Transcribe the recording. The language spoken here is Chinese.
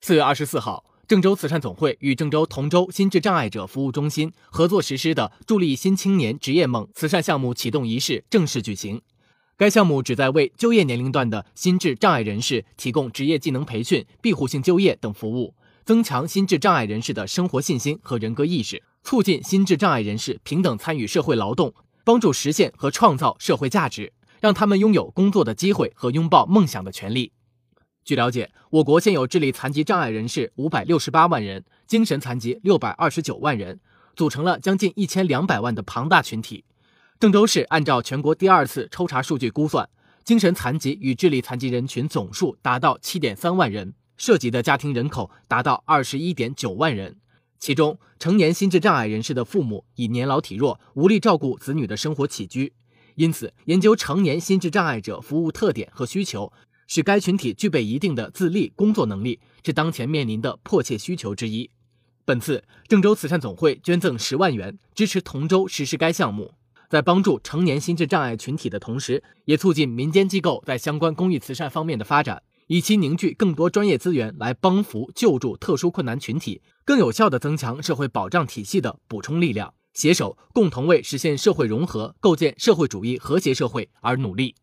四月二十四号，郑州慈善总会与郑州同州心智障碍者服务中心合作实施的“助力新青年职业梦”慈善项目启动仪式正式举行。该项目旨在为就业年龄段的心智障碍人士提供职业技能培训、庇护性就业等服务，增强心智障碍人士的生活信心和人格意识，促进心智障碍人士平等参与社会劳动，帮助实现和创造社会价值，让他们拥有工作的机会和拥抱梦想的权利。据了解，我国现有智力残疾障碍人士五百六十八万人，精神残疾六百二十九万人，组成了将近一千两百万的庞大群体。郑州市按照全国第二次抽查数据估算，精神残疾与智力残疾人群总数达到七点三万人，涉及的家庭人口达到二十一点九万人。其中，成年心智障碍人士的父母已年老体弱，无力照顾子女的生活起居，因此，研究成年心智障碍者服务特点和需求。使该群体具备一定的自立工作能力，是当前面临的迫切需求之一。本次郑州慈善总会捐赠十万元，支持同州实施该项目，在帮助成年心智障碍群体的同时，也促进民间机构在相关公益慈善方面的发展，以期凝聚更多专业资源来帮扶救助特殊困难群体，更有效地增强社会保障体系的补充力量，携手共同为实现社会融合、构建社会主义和谐社会而努力。